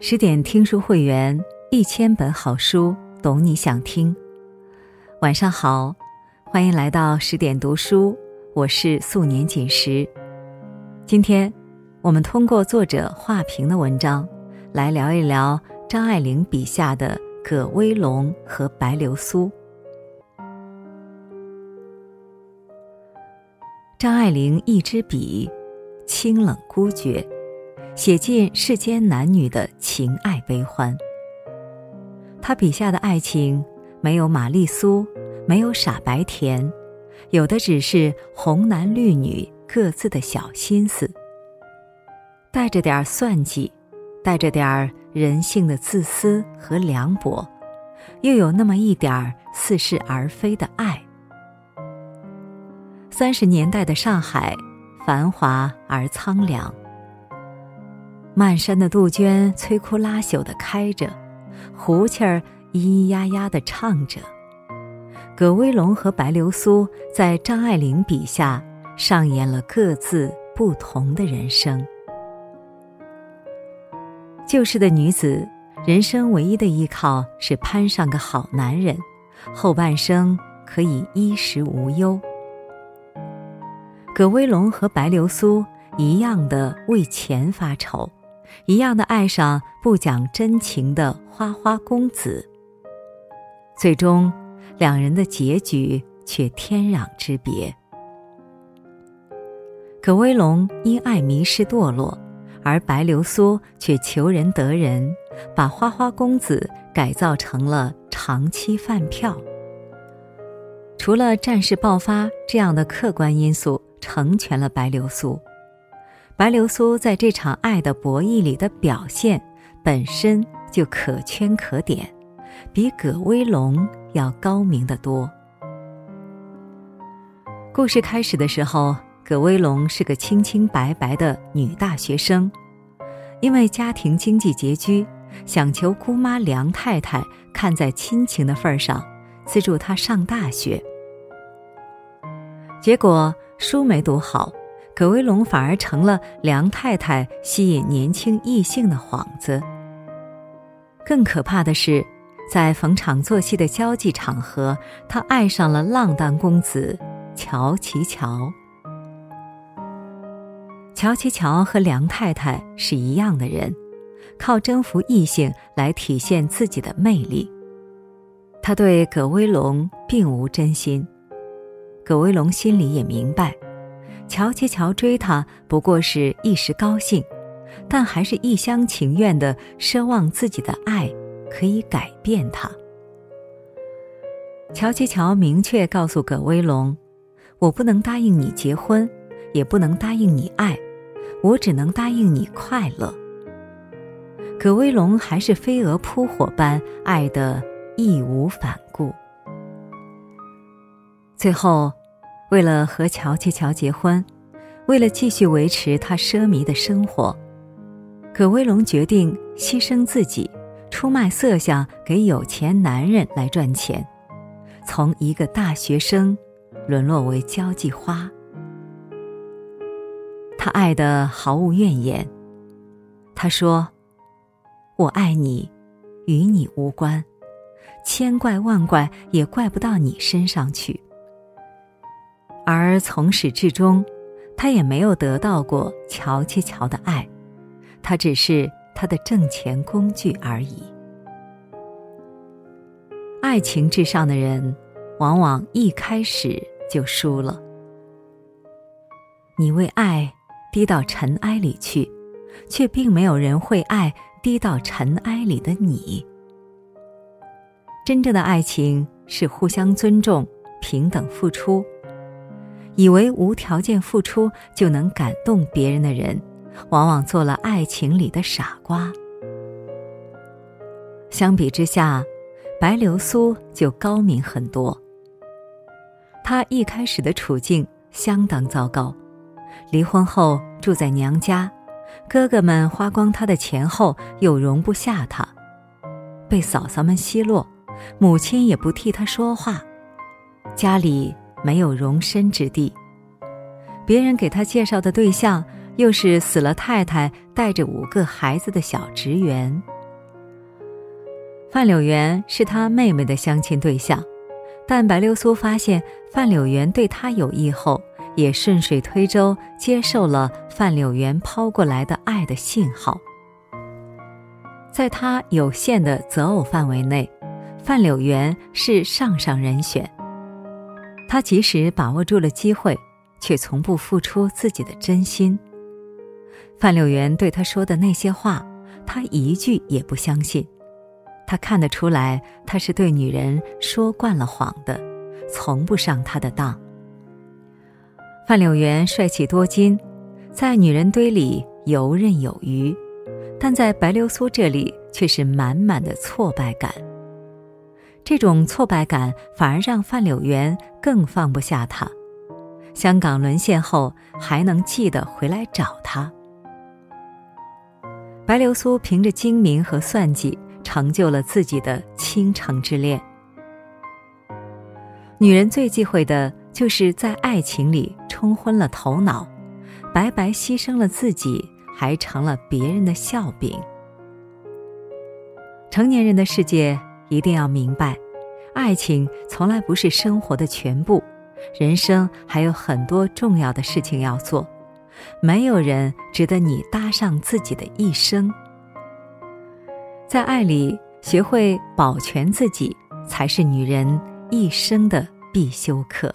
十点听书会员，一千本好书，懂你想听。晚上好，欢迎来到十点读书，我是素年锦时。今天，我们通过作者画屏的文章，来聊一聊张爱玲笔下的葛威龙和白流苏。张爱玲一支笔，清冷孤绝。写尽世间男女的情爱悲欢。他笔下的爱情，没有玛丽苏，没有傻白甜，有的只是红男绿女各自的小心思，带着点算计，带着点人性的自私和凉薄，又有那么一点似是而非的爱。三十年代的上海，繁华而苍凉。漫山的杜鹃摧枯拉朽的开着，胡琴儿咿咿呀呀的唱着。葛威龙和白流苏在张爱玲笔下上演了各自不同的人生。旧时的女子，人生唯一的依靠是攀上个好男人，后半生可以衣食无忧。葛威龙和白流苏一样的为钱发愁。一样的爱上不讲真情的花花公子，最终两人的结局却天壤之别。葛威龙因爱迷失堕落，而白流苏却求人得人，把花花公子改造成了长期饭票。除了战事爆发这样的客观因素成全了白流苏。白流苏在这场爱的博弈里的表现，本身就可圈可点，比葛威龙要高明的多。故事开始的时候，葛威龙是个清清白白的女大学生，因为家庭经济拮据，想求姑妈梁太太看在亲情的份上，资助她上大学。结果书没读好。葛威龙反而成了梁太太吸引年轻异性的幌子。更可怕的是，在逢场作戏的交际场合，他爱上了浪荡公子乔其乔。乔其乔和梁太太是一样的人，靠征服异性来体现自己的魅力。他对葛威龙并无真心，葛威龙心里也明白。乔其乔追她不过是一时高兴，但还是一厢情愿的奢望自己的爱可以改变他。乔其乔明确告诉葛威龙：“我不能答应你结婚，也不能答应你爱，我只能答应你快乐。”葛威龙还是飞蛾扑火般爱得义无反顾。最后。为了和乔其乔结婚，为了继续维持他奢靡的生活，葛威龙决定牺牲自己，出卖色相给有钱男人来赚钱，从一个大学生沦落为交际花。他爱的毫无怨言。他说：“我爱你，与你无关，千怪万怪也怪不到你身上去。”而从始至终，他也没有得到过乔其乔的爱，他只是他的挣钱工具而已。爱情至上的人，往往一开始就输了。你为爱低到尘埃里去，却并没有人会爱低到尘埃里的你。真正的爱情是互相尊重、平等付出。以为无条件付出就能感动别人的人，往往做了爱情里的傻瓜。相比之下，白流苏就高明很多。她一开始的处境相当糟糕，离婚后住在娘家，哥哥们花光她的钱后又容不下她，被嫂嫂们奚落，母亲也不替她说话，家里。没有容身之地，别人给他介绍的对象，又是死了太太带着五个孩子的小职员。范柳园是他妹妹的相亲对象，但白流苏发现范柳园对他有意后，也顺水推舟接受了范柳园抛过来的爱的信号。在他有限的择偶范围内，范柳园是上上人选。他即使把握住了机会，却从不付出自己的真心。范柳园对他说的那些话，他一句也不相信。他看得出来，他是对女人说惯了谎的，从不上他的当。范柳园帅气多金，在女人堆里游刃有余，但在白流苏这里却是满满的挫败感。这种挫败感反而让范柳园更放不下他。香港沦陷后，还能记得回来找他。白流苏凭着精明和算计。成就了自己的倾城之恋。女人最忌讳的就是在爱情里冲昏了头脑，白白牺牲了自己，还成了别人的笑柄。成年人的世界一定要明白，爱情从来不是生活的全部，人生还有很多重要的事情要做，没有人值得你搭上自己的一生。在爱里学会保全自己，才是女人一生的必修课。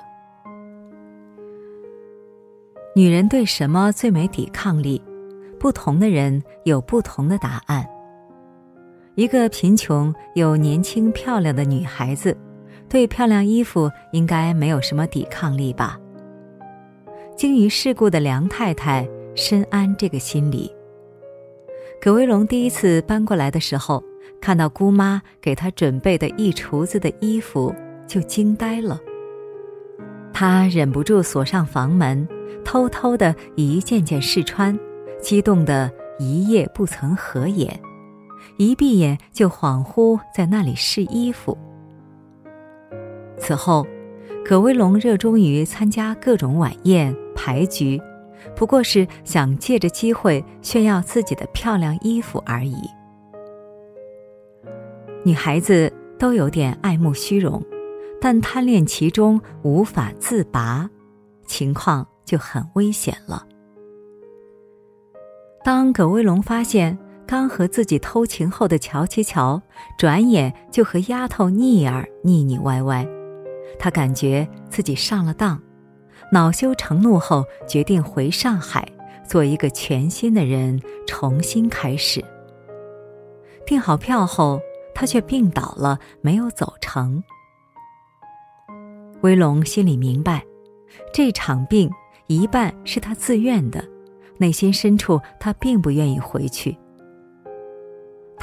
女人对什么最没抵抗力？不同的人有不同的答案。一个贫穷又年轻漂亮的女孩子，对漂亮衣服应该没有什么抵抗力吧？精于世故的梁太太深谙这个心理。葛威龙第一次搬过来的时候，看到姑妈给他准备的一橱子的衣服，就惊呆了。他忍不住锁上房门，偷偷的一件件试穿，激动的一夜不曾合眼，一闭眼就恍惚在那里试衣服。此后，葛威龙热衷于参加各种晚宴牌局。不过是想借着机会炫耀自己的漂亮衣服而已。女孩子都有点爱慕虚荣，但贪恋其中无法自拔，情况就很危险了。当葛威龙发现刚和自己偷情后的乔七乔，转眼就和丫头腻儿腻腻歪歪，他感觉自己上了当。恼羞成怒后，决定回上海做一个全新的人，重新开始。订好票后，他却病倒了，没有走成。威龙心里明白，这场病一半是他自愿的，内心深处他并不愿意回去。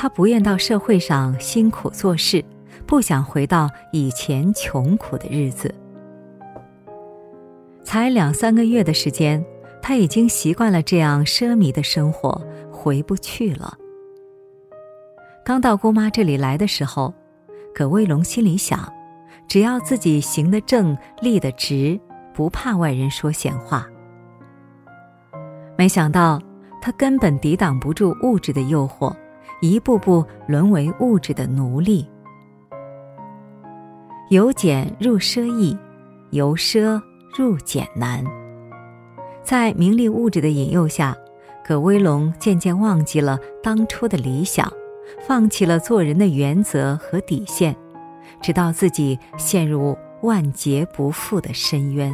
他不愿到社会上辛苦做事，不想回到以前穷苦的日子。才两三个月的时间，他已经习惯了这样奢靡的生活，回不去了。刚到姑妈这里来的时候，葛威龙心里想：只要自己行得正、立得直，不怕外人说闲话。没想到他根本抵挡不住物质的诱惑，一步步沦为物质的奴隶。由俭入奢易，由奢。入俭难，在名利物质的引诱下，葛威龙渐渐忘记了当初的理想，放弃了做人的原则和底线，直到自己陷入万劫不复的深渊。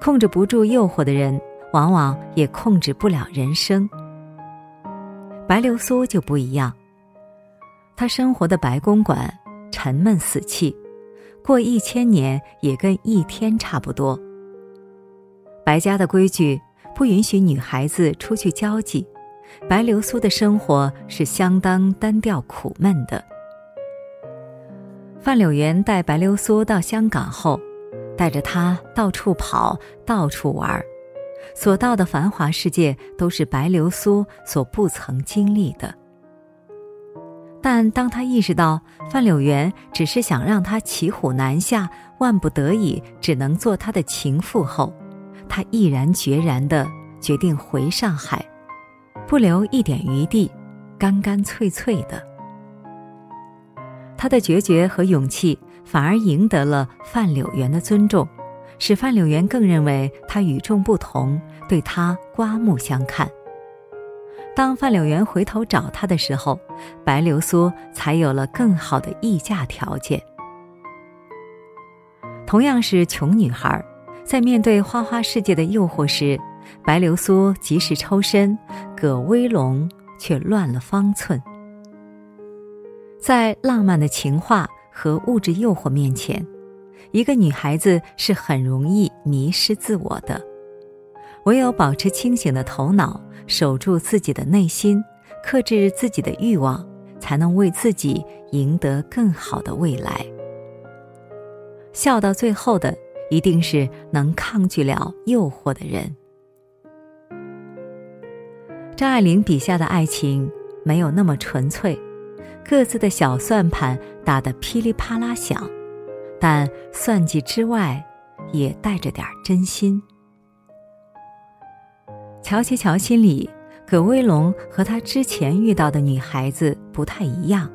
控制不住诱惑的人，往往也控制不了人生。白流苏就不一样，她生活的白公馆沉闷死气。过一千年也跟一天差不多。白家的规矩不允许女孩子出去交际，白流苏的生活是相当单调苦闷的。范柳园带白流苏到香港后，带着她到处跑，到处玩，所到的繁华世界都是白流苏所不曾经历的。但当他意识到范柳园只是想让他骑虎难下，万不得已只能做他的情妇后，他毅然决然的决定回上海，不留一点余地，干干脆脆的。他的决绝和勇气反而赢得了范柳原的尊重，使范柳原更认为他与众不同，对他刮目相看。当范柳原回头找他的时候，白流苏才有了更好的议价条件。同样是穷女孩，在面对花花世界的诱惑时，白流苏及时抽身，葛威龙却乱了方寸。在浪漫的情话和物质诱惑面前，一个女孩子是很容易迷失自我的。唯有保持清醒的头脑，守住自己的内心，克制自己的欲望，才能为自己赢得更好的未来。笑到最后的，一定是能抗拒了诱惑的人。张爱玲笔下的爱情没有那么纯粹，各自的小算盘打得噼里啪啦响，但算计之外，也带着点真心。乔琪乔心里，葛威龙和他之前遇到的女孩子不太一样。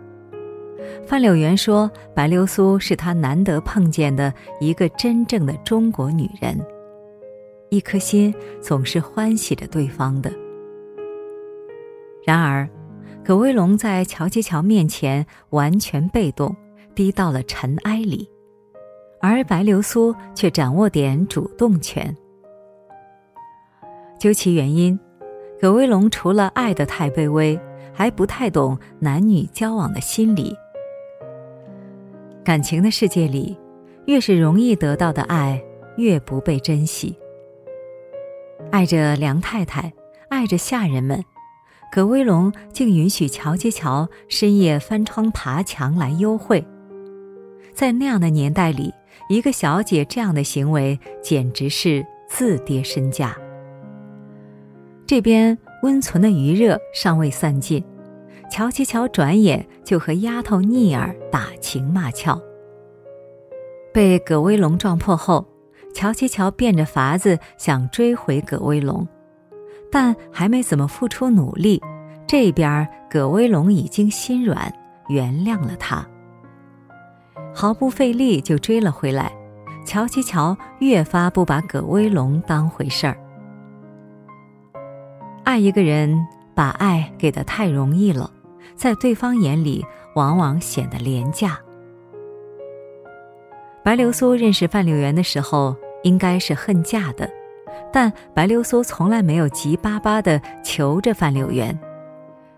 范柳原说：“白流苏是他难得碰见的一个真正的中国女人，一颗心总是欢喜着对方的。”然而，葛威龙在乔吉乔面前完全被动，低到了尘埃里，而白流苏却掌握点主动权。究其原因，葛威龙除了爱的太卑微，还不太懂男女交往的心理。感情的世界里，越是容易得到的爱，越不被珍惜。爱着梁太太，爱着下人们，葛威龙竟允许乔接乔深夜翻窗爬墙来幽会。在那样的年代里，一个小姐这样的行为简直是自跌身价。这边温存的余热尚未散尽。乔其乔转眼就和丫头聂儿打情骂俏。被葛威龙撞破后，乔其乔变着法子想追回葛威龙，但还没怎么付出努力，这边葛威龙已经心软，原谅了他，毫不费力就追了回来。乔其乔越发不把葛威龙当回事儿。爱一个人，把爱给的太容易了。在对方眼里，往往显得廉价。白流苏认识范柳原的时候，应该是恨嫁的，但白流苏从来没有急巴巴的求着范柳原，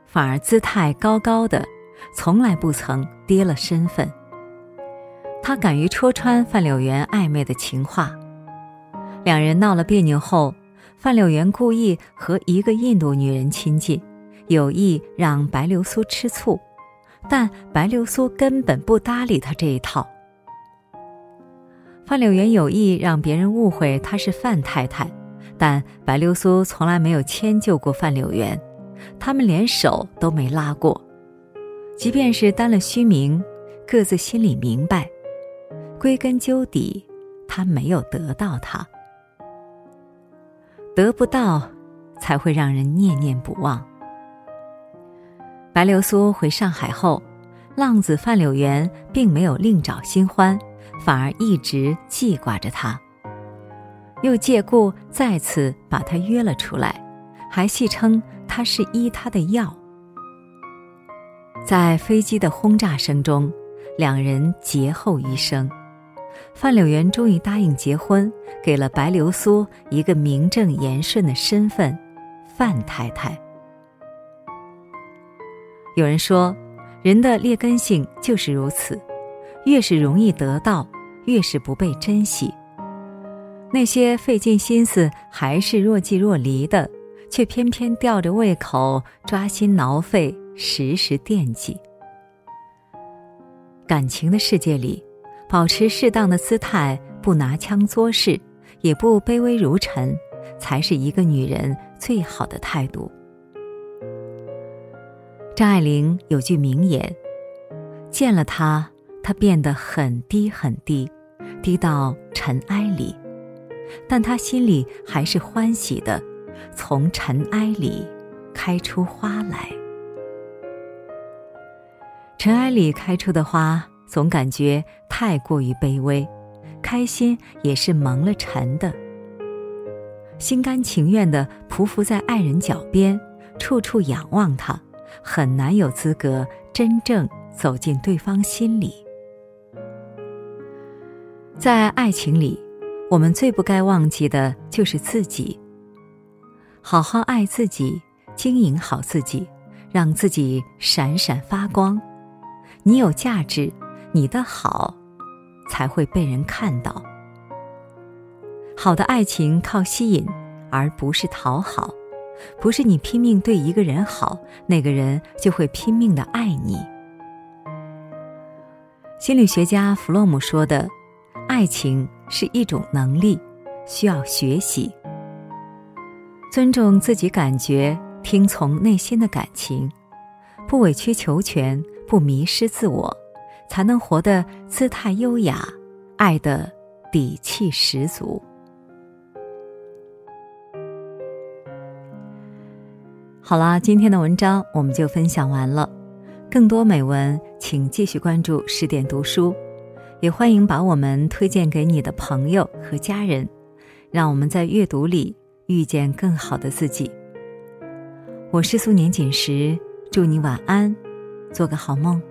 反而姿态高高的，从来不曾跌了身份。他敢于戳穿范柳原暧昧的情话，两人闹了别扭后，范柳原故意和一个印度女人亲近。有意让白流苏吃醋，但白流苏根本不搭理他这一套。范柳原有意让别人误会他是范太太，但白流苏从来没有迁就过范柳原，他们连手都没拉过。即便是担了虚名，各自心里明白，归根究底，他没有得到他，得不到，才会让人念念不忘。白流苏回上海后，浪子范柳原并没有另找新欢，反而一直记挂着他。又借故再次把他约了出来，还戏称他是医他的药。在飞机的轰炸声中，两人劫后余生。范柳原终于答应结婚，给了白流苏一个名正言顺的身份——范太太。有人说，人的劣根性就是如此，越是容易得到，越是不被珍惜。那些费尽心思还是若即若离的，却偏偏吊着胃口，抓心挠肺，时时惦记。感情的世界里，保持适当的姿态，不拿腔作势，也不卑微如尘，才是一个女人最好的态度。张爱玲有句名言：“见了他，他变得很低很低，低到尘埃里。但他心里还是欢喜的，从尘埃里开出花来。尘埃里开出的花，总感觉太过于卑微，开心也是蒙了尘的。心甘情愿的匍匐在爱人脚边，处处仰望他，很难有资格真正走进对方心里。在爱情里，我们最不该忘记的就是自己。好好爱自己，经营好自己，让自己闪闪发光。你有价值，你的好才会被人看到。好的爱情靠吸引，而不是讨好。不是你拼命对一个人好，那个人就会拼命的爱你。心理学家弗洛姆说的。爱情是一种能力，需要学习。尊重自己感觉，听从内心的感情，不委曲求全，不迷失自我，才能活得姿态优雅，爱的底气十足。好啦，今天的文章我们就分享完了。更多美文，请继续关注十点读书。也欢迎把我们推荐给你的朋友和家人，让我们在阅读里遇见更好的自己。我是素年锦时，祝你晚安，做个好梦。